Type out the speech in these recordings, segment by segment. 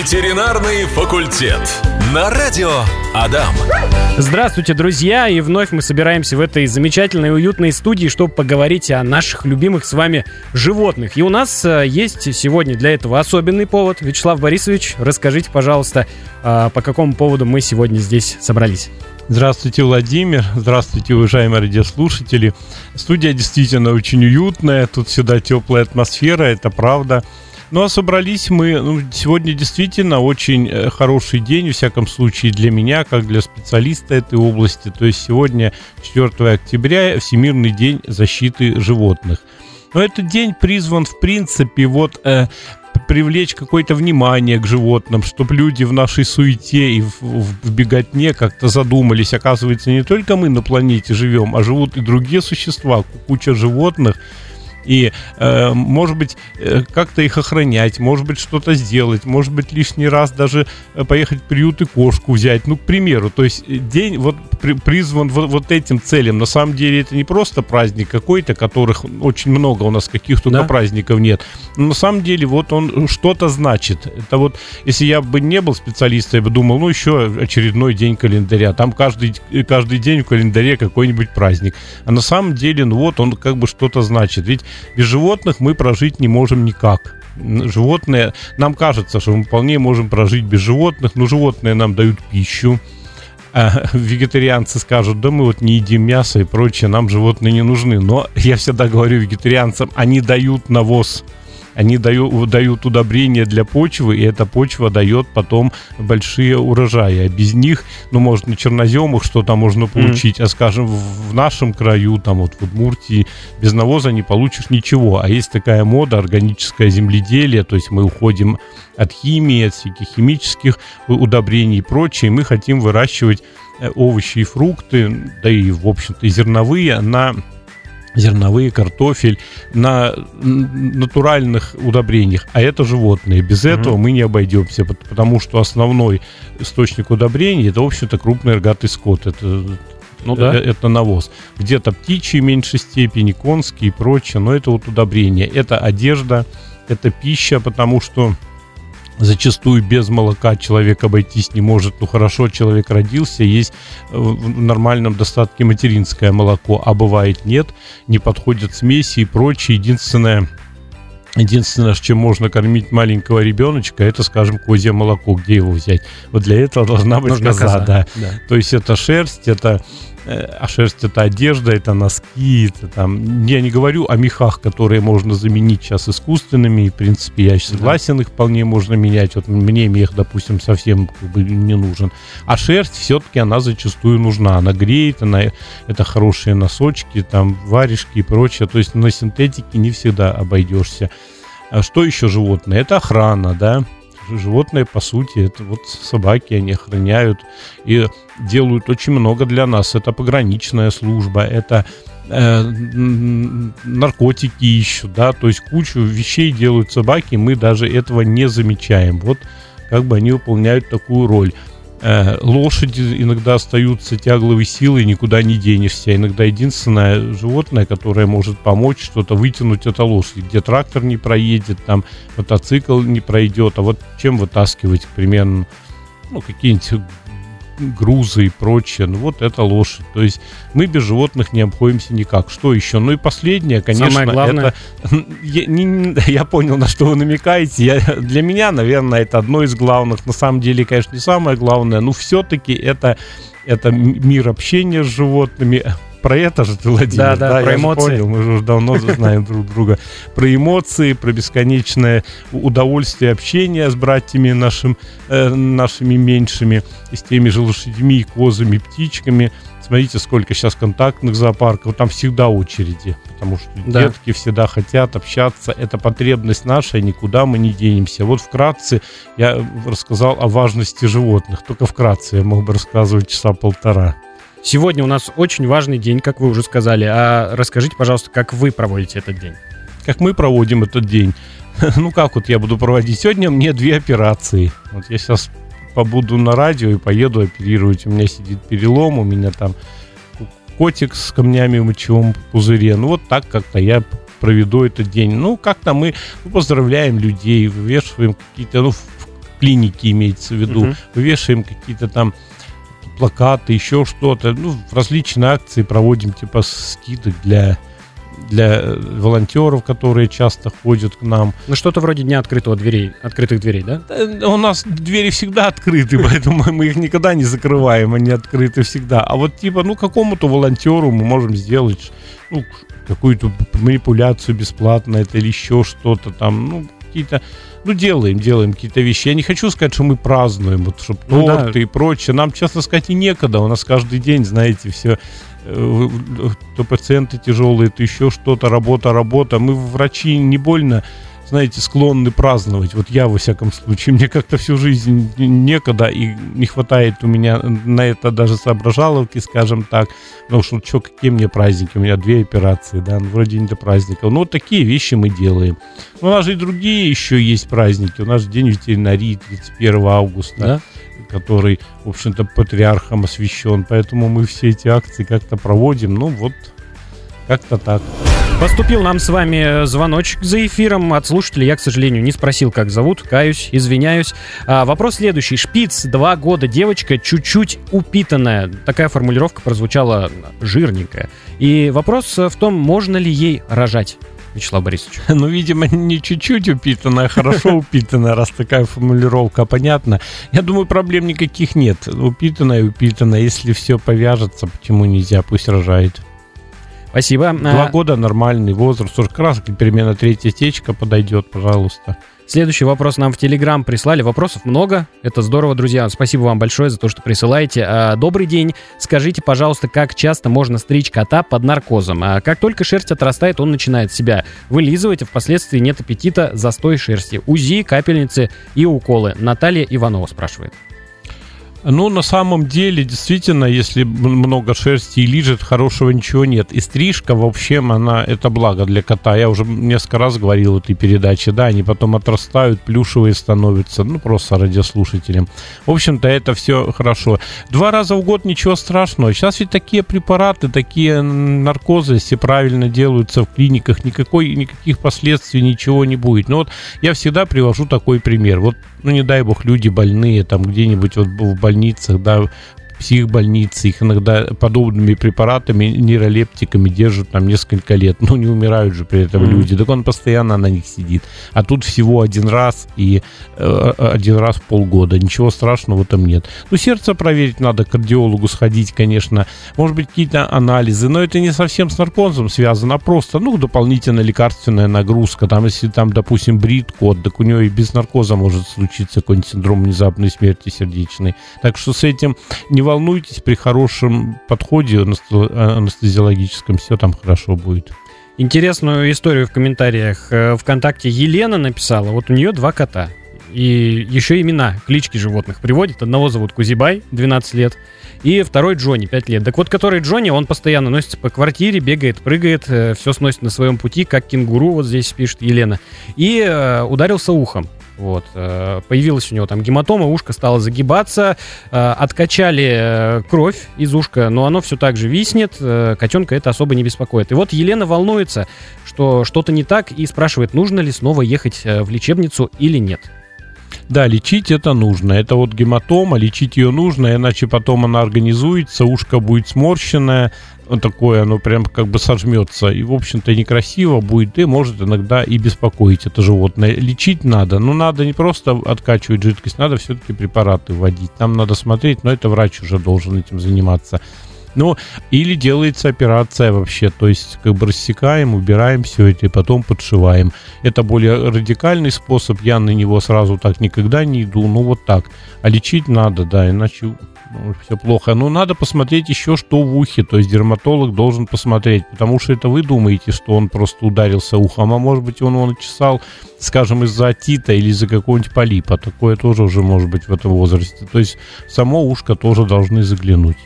Ветеринарный факультет. На радио Адам. Здравствуйте, друзья! И вновь мы собираемся в этой замечательной и уютной студии, чтобы поговорить о наших любимых с вами животных. И у нас э, есть сегодня для этого особенный повод. Вячеслав Борисович, расскажите, пожалуйста, э, по какому поводу мы сегодня здесь собрались. Здравствуйте, Владимир. Здравствуйте, уважаемые радиослушатели. Студия действительно очень уютная. Тут всегда теплая атмосфера, это правда. Ну а собрались мы, ну, сегодня действительно очень э, хороший день, во всяком случае для меня, как для специалиста этой области. То есть сегодня 4 октября, Всемирный день защиты животных. Но этот день призван, в принципе, вот э, привлечь какое-то внимание к животным, чтобы люди в нашей суете и в, в беготне как-то задумались. Оказывается, не только мы на планете живем, а живут и другие существа, куча животных. И, э, может быть, э, как-то их охранять, может быть, что-то сделать, может быть, лишний раз даже э, поехать в приют и кошку взять. Ну, к примеру, то есть э, день вот при, призван вот, вот этим целям. На самом деле это не просто праздник какой-то, которых очень много у нас, каких только да? праздников нет. Но на самом деле вот он что-то значит. Это вот, если я бы не был специалистом, я бы думал, ну, еще очередной день календаря. Там каждый, каждый день в календаре какой-нибудь праздник. А на самом деле, ну вот, он как бы что-то значит. Ведь без животных мы прожить не можем никак. Животные, нам кажется, что мы вполне можем прожить без животных, но животные нам дают пищу. А вегетарианцы скажут, да мы вот не едим мясо и прочее, нам животные не нужны. Но я всегда говорю вегетарианцам, они дают навоз они дают, дают удобрения для почвы, и эта почва дает потом большие урожаи. А без них, ну, может, на черноземах что-то можно получить, mm. а, скажем, в нашем краю, там вот в Удмуртии, без навоза не получишь ничего. А есть такая мода, органическое земледелие, то есть мы уходим от химии, от всяких химических удобрений и прочее, мы хотим выращивать э, овощи и фрукты, да и, в общем-то, зерновые на зерновые, картофель на натуральных удобрениях, а это животные. Без mm-hmm. этого мы не обойдемся, потому что основной источник удобрений это, в общем-то, крупный рогатый скот. Это ну, да. это, это навоз. Где-то птичьи в меньшей степени, конские и прочее, но это вот удобрение. Это одежда, это пища, потому что зачастую без молока человек обойтись не может. Ну хорошо, человек родился, есть э, в нормальном достатке материнское молоко, а бывает нет, не подходят смеси и прочее. Единственное, Единственное, чем можно кормить маленького ребеночка, это, скажем, козье молоко. Где его взять? Вот для этого должна быть коза, коза да. да. То есть это шерсть, это а шерсть это одежда, это носки, это там. Я не говорю о мехах, которые можно заменить сейчас искусственными. И, в принципе, я согласен, да. их вполне можно менять. Вот мне мех, допустим, совсем как бы не нужен. А шерсть все-таки она зачастую нужна. Она греет, она это хорошие носочки, там варежки и прочее. То есть на синтетике не всегда обойдешься. А что еще животное? Это охрана, да животные, по сути, это вот собаки, они охраняют и делают очень много для нас. Это пограничная служба, это э, наркотики ищут, да, то есть кучу вещей делают собаки, мы даже этого не замечаем. Вот как бы они выполняют такую роль. Э, лошади иногда остаются тягловой силой, никуда не денешься. Иногда единственное животное, которое может помочь что-то вытянуть, это лошадь. Где трактор не проедет, там мотоцикл не пройдет. А вот чем вытаскивать, к примеру, ну, какие-нибудь грузы и прочее. Ну вот это лошадь. То есть мы без животных не обходимся никак. Что еще? Ну и последнее, конечно, Самое главное. это... Я, не, я понял, на что вы намекаете. Я, для меня, наверное, это одно из главных. На самом деле, конечно, не самое главное, но все-таки это, это мир общения с животными, про это же ты, Владимир. Да, да, да про эмоции. Понял, мы же уже давно знаем друг друга. Про эмоции, про бесконечное удовольствие общения с братьями нашим, э, нашими меньшими, с теми же лошадьми, козами, птичками. Смотрите, сколько сейчас контактных зоопарков, там всегда очереди, потому что да. детки всегда хотят общаться, это потребность наша, никуда мы не денемся. Вот вкратце я рассказал о важности животных, только вкратце я мог бы рассказывать часа полтора. Сегодня у нас очень важный день, как вы уже сказали. А расскажите, пожалуйста, как вы проводите этот день? Как мы проводим этот день? Ну, как вот я буду проводить? Сегодня мне две операции. Вот я сейчас побуду на радио и поеду оперировать. У меня сидит перелом, у меня там котик с камнями в мочевом пузыре. Ну, вот так как-то я проведу этот день. Ну, как-то мы ну, поздравляем людей, вывешиваем какие-то, ну, клиники имеется в виду, Мгм. вывешиваем какие-то там плакаты, еще что-то, ну, различные акции проводим, типа скидок для для э, волонтеров, которые часто ходят к нам. Ну, что-то вроде дня открытого дверей, открытых дверей, да? Да, У нас двери всегда открыты, поэтому мы их никогда не закрываем, они открыты всегда. А вот типа, ну, какому-то волонтеру мы можем сделать ну, какую-то манипуляцию бесплатно это или еще что-то там, ну, какие-то, ну, делаем, делаем какие-то вещи. Я не хочу сказать, что мы празднуем, вот, чтобы Ну да. торты и прочее. Нам, честно сказать, и некогда. У нас каждый день, знаете, все то пациенты тяжелые, то еще что-то, работа, работа. Мы, врачи, не больно, знаете, склонны праздновать. Вот я, во всяком случае, мне как-то всю жизнь некогда, и не хватает у меня на это даже соображаловки, скажем так. Потому что, что, какие мне праздники? У меня две операции, да, ну, вроде не до праздников. Но вот такие вещи мы делаем. Но у нас же и другие еще есть праздники. У нас же День ветеринарии 31 августа Да. который, в общем-то, патриархом освящен. Поэтому мы все эти акции как-то проводим. Ну, вот как-то так. Поступил нам с вами звоночек за эфиром от слушателя. Я, к сожалению, не спросил, как зовут. Каюсь, извиняюсь. А, вопрос следующий. Шпиц, два года, девочка, чуть-чуть упитанная. Такая формулировка прозвучала жирненькая. И вопрос в том, можно ли ей рожать, Вячеслав Борисович. Ну, видимо, не чуть-чуть упитанная, а хорошо упитанная, раз такая формулировка понятна. Я думаю, проблем никаких нет. Упитанная, упитанная. Если все повяжется, почему нельзя? Пусть рожает. Спасибо. Два А, года нормальный возраст. Уж как раз примерно третья течка подойдет, пожалуйста. Следующий вопрос нам в Телеграм прислали. Вопросов много. Это здорово, друзья. Спасибо вам большое за то, что присылаете. А, Добрый день. Скажите, пожалуйста, как часто можно стричь кота под наркозом? А Как только шерсть отрастает, он начинает себя вылизывать, а впоследствии нет аппетита, застой шерсти. УЗИ, капельницы и уколы. Наталья Иванова спрашивает. Ну, на самом деле, действительно, если много шерсти и лижет, хорошего ничего нет. И стрижка, в общем, она, это благо для кота. Я уже несколько раз говорил в этой передаче, да, они потом отрастают, плюшевые становятся, ну, просто радиослушателям. В общем-то, это все хорошо. Два раза в год ничего страшного. Сейчас ведь такие препараты, такие наркозы, если правильно делаются в клиниках, никакой, никаких последствий, ничего не будет. Но вот я всегда привожу такой пример. Вот, ну, не дай бог, люди больные, там, где-нибудь вот в больницах, да, в психбольнице, их иногда подобными препаратами, нейролептиками держат там несколько лет. Ну, не умирают же при этом Мгм. люди. Так он постоянно на них сидит. А тут всего один раз и э, один раз в полгода. Ничего страшного в этом нет. Ну, сердце проверить надо, к кардиологу сходить, конечно. Может быть, какие-то анализы. Но это не совсем с наркозом связано, а просто, ну, дополнительная лекарственная нагрузка. Там, если там, допустим, брит кот, так у него и без наркоза может случиться какой-нибудь синдром внезапной смерти сердечной. Так что с этим не волнуйтесь, при хорошем подходе анесте- анестезиологическом все там хорошо будет. Интересную историю в комментариях э, ВКонтакте Елена написала. Вот у нее два кота. И еще имена, клички животных приводит. Одного зовут Кузибай, 12 лет, и второй Джонни, 5 лет. Так вот, который Джонни, он постоянно носится по квартире, бегает, прыгает, все сносит на своем пути, как кенгуру, вот здесь пишет Елена. И э, ударился ухом. Вот, э, появилась у него там гематома, ушко стало загибаться, э, откачали э, кровь из ушка, но оно все так же виснет, котенка это особо не беспокоит. И вот Елена волнуется, что что-то не так, и спрашивает, нужно ли снова ехать в лечебницу или нет. Да, лечить это нужно. Это вот гематома, лечить ее нужно, иначе потом она организуется, ушко будет сморщенное, такое, оно прям как бы сожмется. И, в общем-то, некрасиво будет, и может иногда и беспокоить это животное. Лечить надо, но надо не просто откачивать жидкость, надо все-таки препараты вводить. Там надо смотреть, но это врач уже должен этим заниматься. Ну, или делается операция вообще, то есть как бы рассекаем, убираем все это и потом подшиваем. Это более радикальный способ, я на него сразу так никогда не иду, ну вот так. А лечить надо, да, иначе все плохо. Но надо посмотреть еще, что в ухе, то есть дерматолог должен посмотреть, потому что это вы думаете, что он просто ударился ухом, а может быть он его начесал, скажем, из-за отита или из-за какого-нибудь полипа. Такое тоже уже может быть в этом возрасте. То есть само ушко тоже должны заглянуть.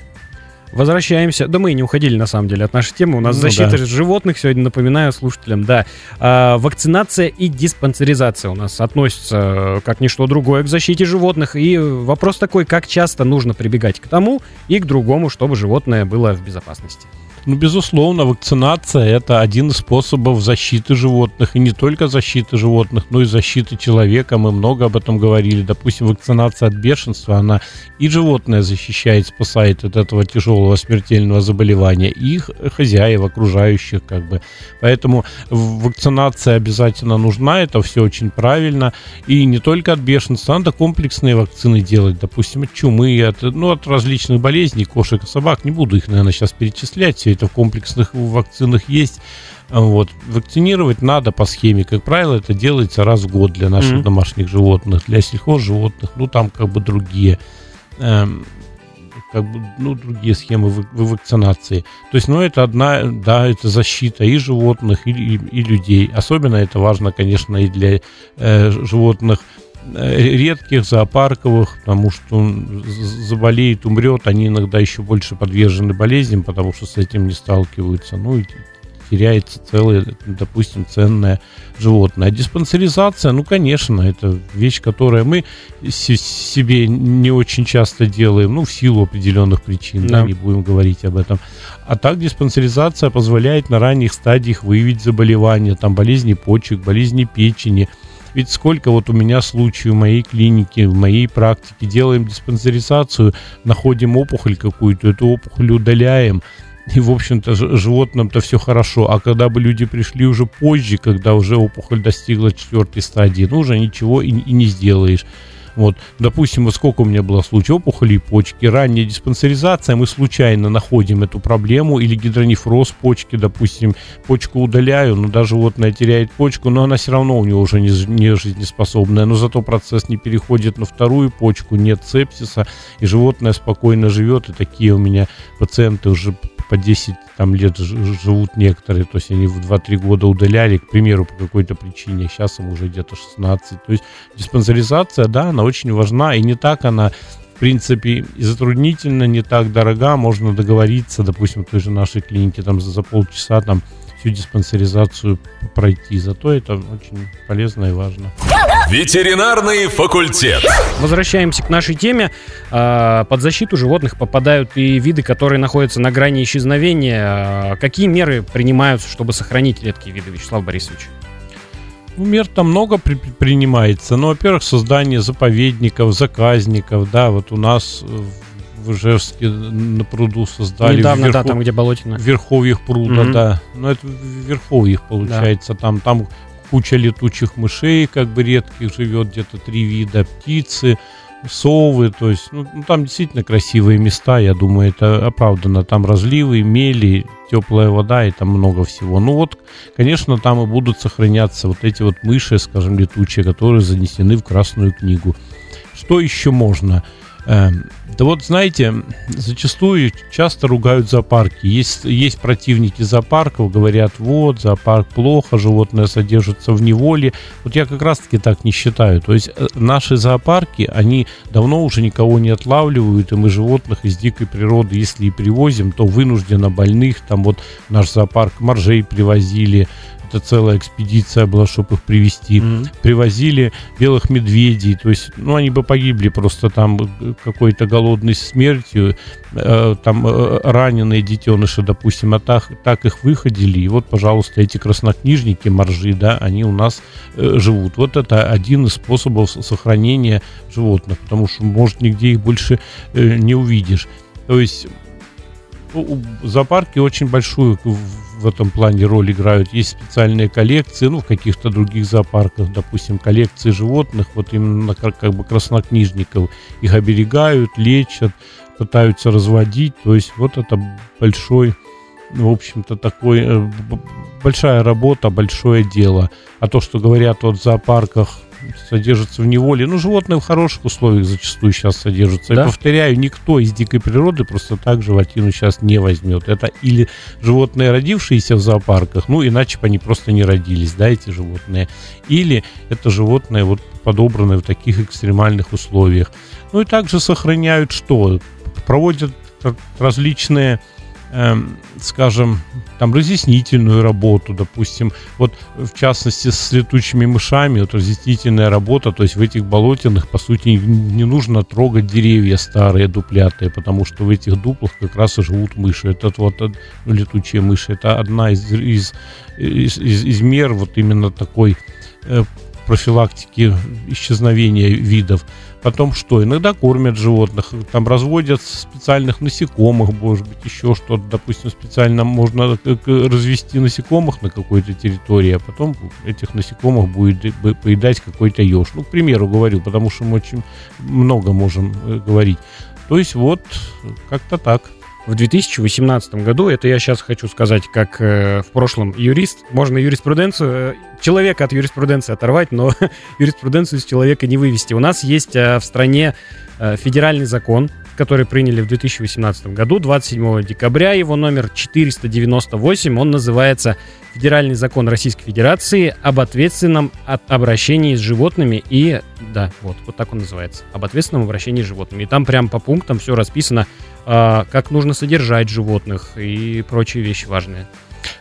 Возвращаемся. Да мы и не уходили, на самом деле, от нашей темы. У нас Ну защита да. животных сегодня, напоминаю слушателям, да. А, вакцинация и диспансеризация у нас относятся, э, как ничто другое, к защите животных. И вопрос такой, как часто нужно прибегать к тому и к другому, чтобы животное было в безопасности. Ну, безусловно, вакцинация – это один из способов защиты животных. И не только защиты животных, но и защиты человека. Мы много об этом говорили. Допустим, вакцинация от бешенства, она и животное защищает, спасает от этого тяжелого смертельного заболевания, и их хозяев, окружающих как бы. Поэтому вакцинация обязательно нужна, это все очень правильно. И не только от бешенства, надо комплексные вакцины делать, допустим, от чумы, от, ну, от различных болезней, кошек собак. Не буду их, наверное, сейчас перечислять, все это в комплексных вакцинах есть. Вот. Вакцинировать надо по схеме. Как правило, это делается раз в год для наших mm-hmm. домашних животных, для сельхозживотных, ну там как бы другие. Эм, как бы, ну, другие схемы вакцинации. То есть, ну, это одна, да, это защита и животных, и, и, и людей. Особенно это важно, конечно, и для э, животных редких, зоопарковых, потому что он заболеет, умрет, они иногда еще больше подвержены болезням, потому что с этим не сталкиваются. Ну, и теряется целое, допустим, ценное животное. А диспансеризация, ну, конечно, это вещь, которую мы себе не очень часто делаем, ну, в силу определенных причин, да. Да, не будем говорить об этом. А так диспансеризация позволяет на ранних стадиях выявить заболевания, там, болезни почек, болезни печени, ведь сколько вот у меня случаев в моей клинике, в моей практике, делаем диспансеризацию, находим опухоль какую-то, эту опухоль удаляем, и, в общем-то, животным-то все хорошо. А когда бы люди пришли уже позже, когда уже опухоль достигла четвертой стадии, ну, уже ничего и, и не сделаешь. Вот, допустим, вот сколько у меня было случаев опухолей почки, ранняя диспансеризация, мы случайно находим эту проблему, или гидронефроз почки, допустим, почку удаляю, но даже животное теряет почку, но она все равно у него уже не, не жизнеспособная, но зато процесс не переходит на вторую почку, нет сепсиса, и животное спокойно живет, и такие у меня пациенты уже по 10 там, лет живут некоторые, то есть они в 2-3 года удаляли, к примеру, по какой-то причине, сейчас им уже где-то 16. То есть диспансеризация, да, она очень важна, и не так она в принципе, и затруднительно, не так дорога, можно договориться, допустим, в той же нашей клинике там за, за полчаса там всю диспансеризацию пройти. Зато это очень полезно и важно. Ветеринарный факультет. Возвращаемся к нашей теме. А, под защиту животных попадают и виды, которые находятся на грани исчезновения. А, какие меры принимаются, чтобы сохранить редкие виды, Вячеслав Борисович? Ну, мер там много при- принимается. Ну, во-первых, создание заповедников, заказников. Да, вот у нас в Ижевске на пруду создали. Недавно, верху... да, там, где болотина. Верховьях пруда, mm-hmm. да. Ну, это в верховьях получается. Да. Там, там куча летучих мышей, как бы редких живет, где-то три вида птицы, совы, то есть, ну, ну, там действительно красивые места, я думаю, это оправдано. Там разливы, мели, теплая вода и там много всего. Ну вот, конечно, там и будут сохраняться вот эти вот мыши, скажем, летучие, которые занесены в Красную книгу. Что еще можно? Эм, да вот, знаете, зачастую часто ругают зоопарки. Есть, есть противники зоопарков, говорят, вот, зоопарк плохо, животное содержится в неволе. Вот я как раз-таки так не считаю. То есть э, наши зоопарки, они давно уже никого не отлавливают, и мы животных из дикой природы, если и привозим, то вынужденно больных. Там вот наш зоопарк моржей привозили, это целая экспедиция была, чтобы их привести. Mm-hmm. Привозили белых медведей, то есть, ну, они бы погибли просто там э, какой-то голодной смертью, э, там э, раненые детеныши, допустим, а так, так их выходили, и вот, пожалуйста, эти краснокнижники, моржи, да, они у нас э, живут. Вот это один из способов сохранения животных, потому что, может, нигде их больше э, не увидишь. То есть ну, зоопарки очень большую в этом плане роль играют. Есть специальные коллекции, ну, в каких-то других зоопарках, допустим, коллекции животных, вот именно как, как бы краснокнижников. Их оберегают, лечат, пытаются разводить. То есть вот это большой, в общем-то, такой, э, большая работа, большое дело. А то, что говорят вот в зоопарках, содержатся в неволе. Ну, животные в хороших условиях зачастую сейчас содержатся. Да? Я повторяю, никто из дикой природы просто так животину сейчас не возьмет. Это или животные, родившиеся в зоопарках, ну, иначе бы они просто не родились, да, эти животные. Или это животные, вот подобранные в таких экстремальных условиях. Ну и также сохраняют что? Проводят различные скажем, там разъяснительную работу, допустим, вот в частности с летучими мышами, вот разъяснительная работа, то есть в этих болотинах, по сути, не нужно трогать деревья старые, дуплятые, потому что в этих дуплах как раз и живут мыши. Это вот ну, летучие мыши, это одна из, из, из, из, из мер вот именно такой э, профилактики исчезновения видов. Потом что? Иногда кормят животных, там разводят специальных насекомых, может быть, еще что-то. Допустим, специально можно развести насекомых на какой-то территории, а потом этих насекомых будет поедать какой-то еж. Ну, к примеру говорю, потому что мы очень много можем э, говорить. То есть вот как-то так в 2018 году, это я сейчас хочу сказать, как э, в прошлом юрист, можно юриспруденцию, э, человека от юриспруденции оторвать, но юриспруденцию из человека не вывести. У нас есть э, в стране э, федеральный закон, который приняли в 2018 году, 27 декабря, его номер 498, он называется «Федеральный закон Российской Федерации об ответственном от обращении с животными» и, да, вот, вот так он называется, об ответственном обращении с животными. И там прям по пунктам все расписано, э, как нужно содержать животных и прочие вещи важные.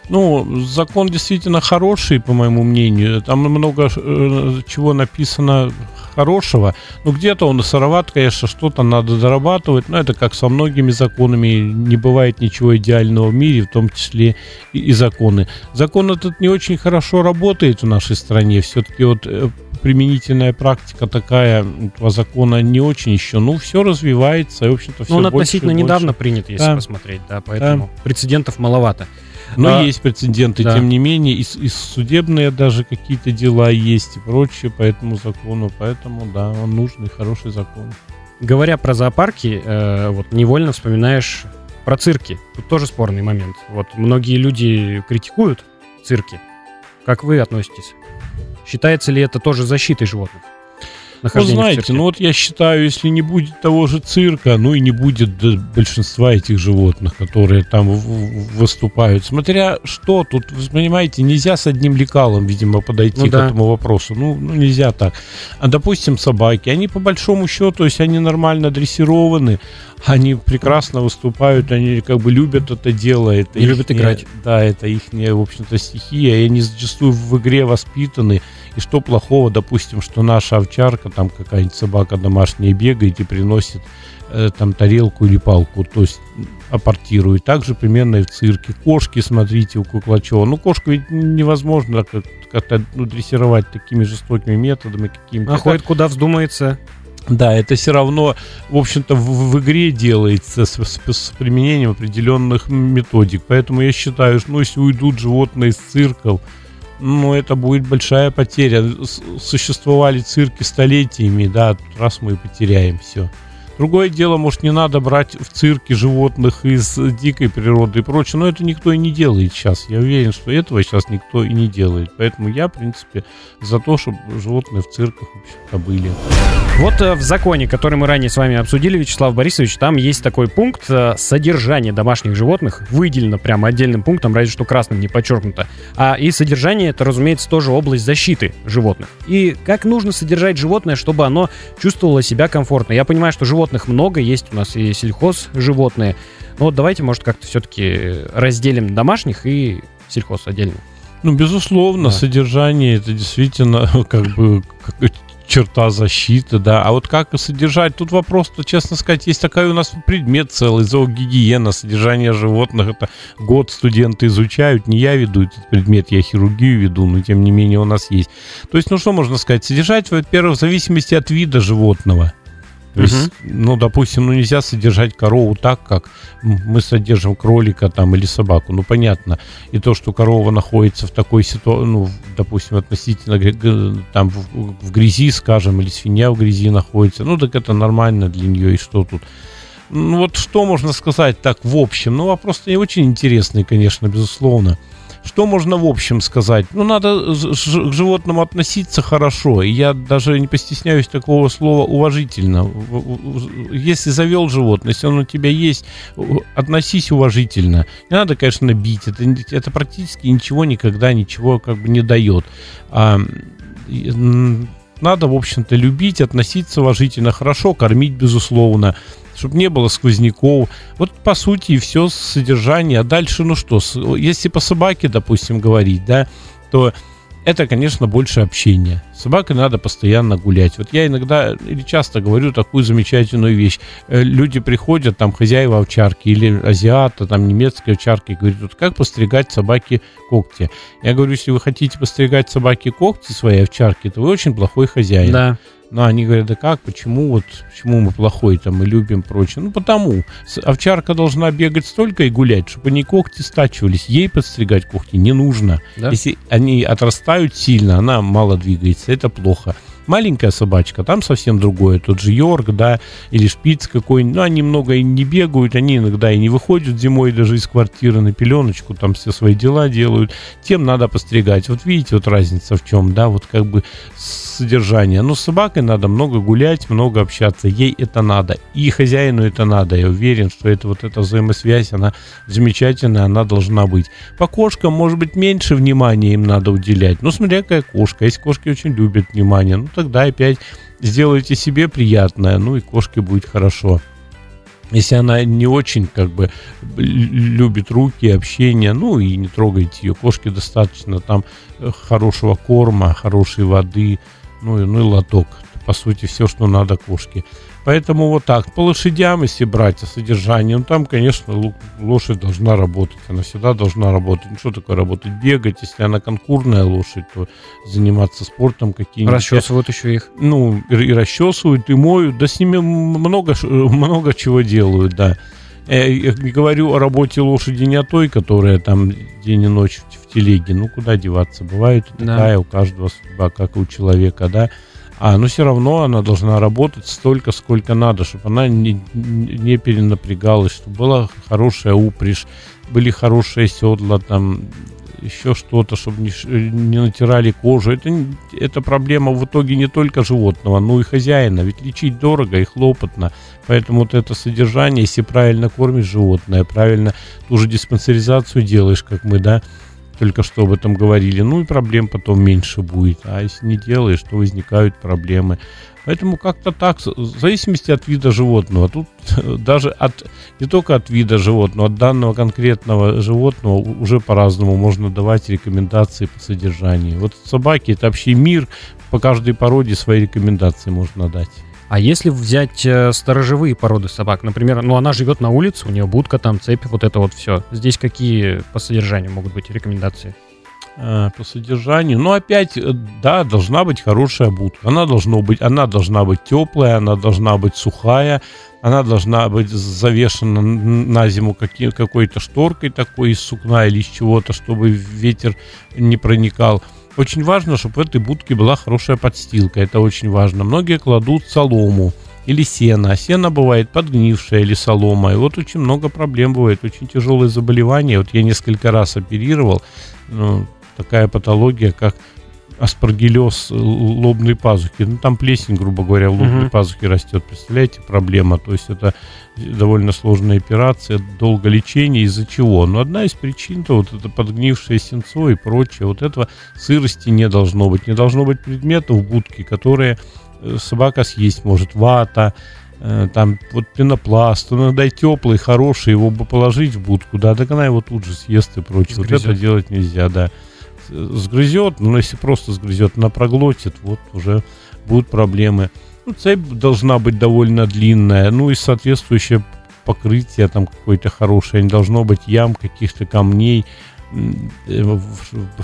Ну, закон действительно хороший, по моему мнению. Там много э, чего написано хорошего. Ну, где-то он и сыроват, конечно, что-то надо дорабатывать. Но это как со многими законами. Не бывает ничего идеального в мире, в том числе и, и законы. Закон этот не очень хорошо работает в нашей стране. Все-таки вот э, применительная практика такая этого закона не очень еще. Ну, все развивается, и, в общем-то, все Ну, он относительно недавно принят, если да. посмотреть, да, поэтому да. прецедентов маловато. Но а, есть прецеденты, да. тем не менее, и, и судебные даже какие-то дела есть и прочее по этому закону. Поэтому, да, он нужный, хороший закон. Говоря про зоопарки, э, вот невольно вспоминаешь про цирки. Тут тоже спорный момент. Вот многие люди критикуют цирки. Как вы относитесь? Считается ли это тоже защитой животных? Ну, знаете, ну вот я считаю, если не будет того же цирка, ну и не будет большинства этих животных, которые там выступают. Смотря что тут, вы понимаете, нельзя с одним лекалом, видимо, подойти ну, к да. этому вопросу. Ну, ну, нельзя так. А, допустим, собаки, они по большому счету, то есть они нормально дрессированы, они прекрасно выступают, они как бы любят это дело. Это и любят играть. Да, это их, в общем-то, стихия, и они зачастую в игре воспитаны. И что плохого, допустим, что наша овчарка, там какая-нибудь собака домашняя бегает и приносит э, там тарелку или палку, то есть апортирует. Также примерно и в цирке. Кошки, смотрите, у Куклачева. Ну, кошку ведь невозможно как-то ну, дрессировать такими жестокими методами какими-то. А ходит куда вздумается. Да, это все равно, в общем-то, в, в игре делается с, с, с применением определенных методик. Поэтому я считаю, что ну, если уйдут животные из цирков, ну, это будет большая потеря. Существовали цирки столетиями, да, раз мы потеряем все. Другое дело, может, не надо брать в цирке животных из дикой природы и прочее, но это никто и не делает сейчас. Я уверен, что этого сейчас никто и не делает. Поэтому я, в принципе, за то, чтобы животные в цирках вообще-то были. Вот э, в законе, который мы ранее с вами обсудили, Вячеслав Борисович, там есть такой пункт э, содержание домашних животных, выделено прямо отдельным пунктом, разве что красным не подчеркнуто. А и содержание это, разумеется, тоже область защиты животных. И как нужно содержать животное, чтобы оно чувствовало себя комфортно. Я понимаю, что животное животных много, есть у нас и сельхоз животные. Но вот давайте, может, как-то все-таки разделим домашних и сельхоз отдельно. Ну, безусловно, да. содержание это действительно как бы черта защиты, да. А вот как содержать? Тут вопрос-то, честно сказать, есть такой у нас предмет целый, зоогигиена, содержание животных. Это год студенты изучают, не я веду этот предмет, я хирургию веду, но тем не менее у нас есть. То есть, ну что можно сказать? Содержать, во-первых, в зависимости от вида животного. То угу. есть, ну, допустим, ну нельзя содержать корову так, как мы содержим кролика там или собаку. Ну, понятно. И то, что корова находится в такой ситуации, ну, допустим, относительно там в, в грязи, скажем, или свинья в грязи находится, ну, так это нормально для нее. И что тут? Ну, вот что можно сказать так в общем? Ну, вопрос не очень интересный, конечно, безусловно. Что можно в общем сказать? Ну, надо к животному относиться хорошо. И я даже не постесняюсь такого слова уважительно. Если завел животное, если он у тебя есть, относись уважительно. Не надо, конечно, бить. Это, это практически ничего никогда ничего как бы не дает. А, надо, в общем-то, любить, относиться уважительно, хорошо, кормить, безусловно, чтобы не было сквозняков. Вот, по сути, и все содержание. А дальше, ну что, если по собаке, допустим, говорить, да, то это, конечно, больше общения. С собакой надо постоянно гулять. Вот я иногда или часто говорю такую замечательную вещь. Э, люди приходят, там, хозяева овчарки или азиата, там, немецкие овчарки, говорят, вот как постригать собаке когти? Я говорю, если вы хотите постригать собаке когти своей овчарки, то вы очень плохой хозяин. Да. Ну, они говорят, да как, почему вот, почему мы плохой, там, мы любим прочее. Ну, потому. Овчарка должна бегать столько и гулять, чтобы они когти стачивались. Ей подстригать когти не нужно. Да? Если они отрастают сильно, она мало двигается, это плохо маленькая собачка, там совсем другое. Тот же Йорк, да, или Шпиц какой-нибудь. Ну, они много и не бегают, они иногда и не выходят зимой даже из квартиры на пеленочку, там все свои дела делают. Тем надо постригать. Вот видите, вот разница в чем, да, вот как бы содержание. Но с собакой надо много гулять, много общаться. Ей это надо. И хозяину это надо. Я уверен, что это вот эта взаимосвязь, она замечательная, она должна быть. По кошкам, может быть, меньше внимания им надо уделять. Ну, смотря какая кошка. Есть кошки очень любят внимание. Ну, тогда опять сделайте себе приятное, ну и кошке будет хорошо. Если она не очень как бы любит руки, общение, ну и не трогайте ее. Кошке достаточно там э, хорошего корма, хорошей воды, ну и, ну и лоток. По сути, все, что надо кошке. Поэтому вот так, по лошадям, если брать о содержании, ну там, конечно, лошадь должна работать, она всегда должна работать. Ну что такое работать? Бегать, если она конкурная лошадь, то заниматься спортом каким-нибудь. Расчесывают еще их. Ну, и, расчесывают, и моют, да с ними много, много чего делают, да. Э, я не говорю о работе лошади не о той, которая там день и ночь в, в телеге. Ну, куда деваться? Бывает да. такая у каждого судьба, как и у человека, да. А, но все равно она должна работать столько, сколько надо, чтобы она не, не перенапрягалась, чтобы была хорошая упряжь, были хорошие седла, там еще что-то, чтобы не, не натирали кожу. Это, это проблема в итоге не только животного, но и хозяина. Ведь лечить дорого и хлопотно. Поэтому вот это содержание, если правильно кормишь животное, правильно ту же диспансеризацию делаешь, как мы, да, только что об этом говорили, ну и проблем потом меньше будет. А если не делаешь, то возникают проблемы. Поэтому как-то так, в зависимости от вида животного. Тут даже от, не только от вида животного, от данного конкретного животного уже по-разному можно давать рекомендации по содержанию. Вот собаки это вообще мир, по каждой породе свои рекомендации можно дать. А если взять э, сторожевые породы собак, например, ну она живет на улице, у нее будка там, цепь, вот это вот все. Здесь какие по содержанию могут быть рекомендации? А, по содержанию. Ну, опять, э, да, должна быть хорошая будка. Она, должна быть, она должна быть теплая, она должна быть сухая, она должна быть завешена на зиму какой-то шторкой такой из сукна или из чего-то, чтобы ветер не проникал. Очень важно, чтобы в этой будке была хорошая подстилка. Это очень важно. Многие кладут солому или сено. А сено бывает подгнившее или солома. И вот очень много проблем бывает. Очень тяжелые заболевания. Вот я несколько раз оперировал. Ну, такая патология, как аспаргиллез лобной пазухи. Ну, там плесень, грубо говоря, в лобной uh-huh. пазухе растет. Представляете, проблема. То есть это довольно сложная операция, долго лечение, из-за чего? Но одна из причин, то вот это подгнившее сенцо и прочее, вот этого сырости не должно быть. Не должно быть предметов в будке, которые э, собака съесть может. Вата, э, там вот пенопласт, ну, иногда теплый, хороший, его бы положить в будку, да, так она его тут же съест и прочее. Сгрызет. Вот это делать нельзя, да. Сгрызет, но если просто сгрызет, она проглотит, вот уже будут проблемы. Ну, цепь должна быть довольно длинная, ну и соответствующее покрытие там какое-то хорошее, не должно быть ям, каких-то камней, э,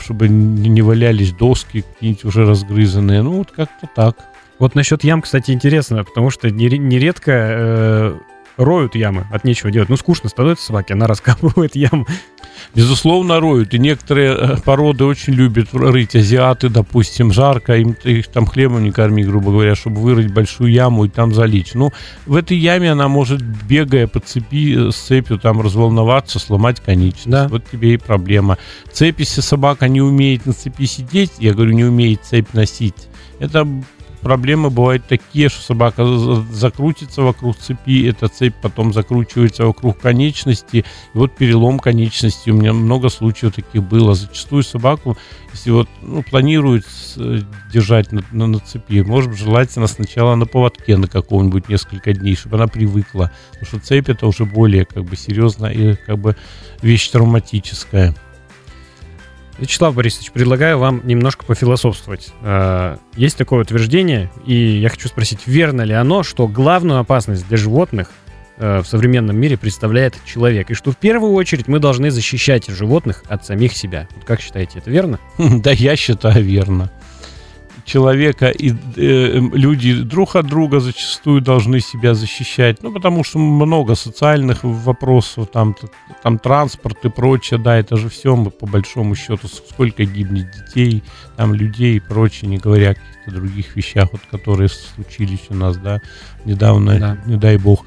чтобы не валялись доски какие-нибудь уже разгрызанные. Ну, вот как-то так. Вот насчет ям, кстати, интересно, потому что нередко э, роют ямы, от нечего делать. Ну, скучно становится собаке, она раскапывает яму. Безусловно, роют. И некоторые э, породы очень любят рыть. Азиаты, допустим, жарко, им их там хлебом не корми, грубо говоря, чтобы вырыть большую яму и там залить. Ну, в этой яме она может, бегая по цепи, э, с цепью там разволноваться, сломать конечность. Да. Вот тебе и проблема. Цепь, если собака не умеет на цепи сидеть, я говорю, не умеет цепь носить, это проблемы бывают такие, что собака закрутится вокруг цепи, эта цепь потом закручивается вокруг конечности, и вот перелом конечности. У меня много случаев таких было. Зачастую собаку, если вот ну, планируют держать на, на, на цепи, может желательно сначала на поводке на каком-нибудь несколько дней, чтобы она привыкла. Потому что цепь это уже более как бы серьезно и как бы вещь травматическая. Вячеслав Борисович, предлагаю вам немножко пофилософствовать. Э, есть такое утверждение, и я хочу спросить, верно ли оно, что главную опасность для животных э, в современном мире представляет человек, и что в первую очередь мы должны защищать животных от самих себя. Вот как считаете, это верно? Да, я считаю верно человека и э, люди друг от друга зачастую должны себя защищать, ну, потому что много социальных вопросов, там, там транспорт и прочее, да, это же все мы по большому счету, сколько гибнет детей, там, людей и прочее, не говоря о каких-то других вещах, вот, которые случились у нас, да, недавно, да. не дай бог.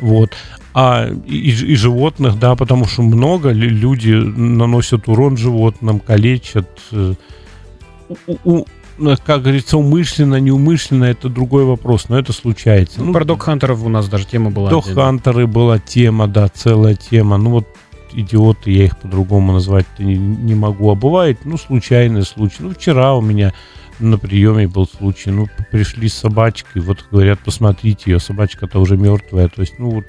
Вот. А и, и животных, да, потому что много люди наносят урон животным, калечат. Э, у, у, как говорится, умышленно, неумышленно, это другой вопрос, но это случается. Ну, ну про док-хантеров у нас даже тема была. Док-хантеры была тема, да, целая тема. Ну вот идиоты, я их по-другому назвать не, не могу. А бывает, ну, случайный случай. Ну, вчера у меня на приеме был случай. Ну, пришли с собачкой, вот говорят, посмотрите, ее собачка-то уже мертвая. То есть, ну, вот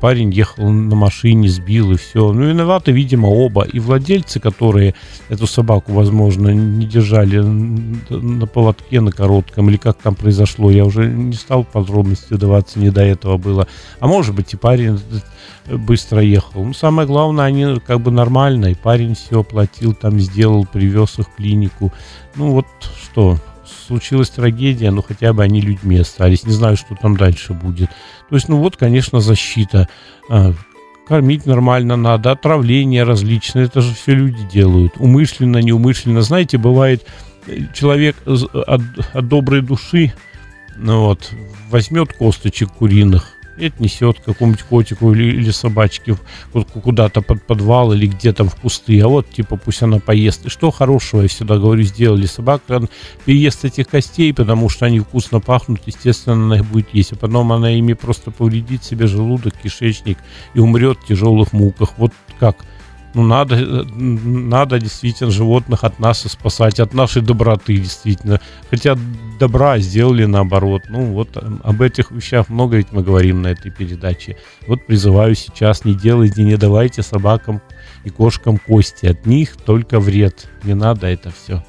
парень ехал на машине, сбил и все. Ну, виноваты, видимо, оба. И владельцы, которые эту собаку, возможно, не держали на поводке, на коротком, или как там произошло, я уже не стал подробности даваться, не до этого было. А может быть, и парень быстро ехал. Ну, самое главное, они как бы нормально, и парень все оплатил, там сделал, привез их в клинику. Ну, вот что, случилась трагедия, но хотя бы они людьми остались. Не знаю, что там дальше будет. То есть, ну вот, конечно, защита. А, кормить нормально надо, отравления различные, это же все люди делают. Умышленно, неумышленно. Знаете, бывает, э, человек от, от доброй души ну вот, возьмет косточек куриных, и отнесет какому-нибудь котику или, или собачке куда-то под подвал или где то в кусты, а вот типа пусть она поест. И что хорошего, я всегда говорю, сделали собака, переест этих костей, потому что они вкусно пахнут, естественно, она их будет есть, а потом она ими просто повредит себе желудок, кишечник и умрет в тяжелых муках. Вот как ну, надо, надо действительно животных от нас спасать, от нашей доброты, действительно. Хотя добра сделали наоборот. Ну, вот э, об этих вещах много ведь мы говорим на этой передаче. Вот призываю сейчас, не делайте, не давайте собакам и кошкам кости. От них только вред. Не надо это все.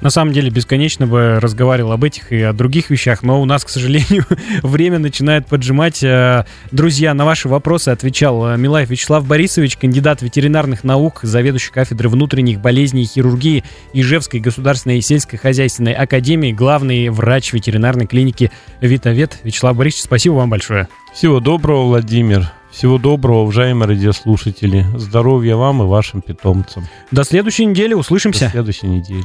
На самом деле, бесконечно бы разговаривал об этих и о других вещах, но у нас, к сожалению, время начинает поджимать. Э, друзья, на ваши вопросы отвечал э, Милаев Вячеслав Борисович, кандидат ветеринарных наук, заведующий кафедры внутренних болезней и хирургии Ижевской государственной сельскохозяйственной академии, главный врач ветеринарной клиники Витавет. Вячеслав Борисович, спасибо вам большое. Всего доброго, Владимир. Всего доброго, уважаемые радиослушатели. Здоровья вам и вашим питомцам. До следующей недели. Услышимся. До следующей недели.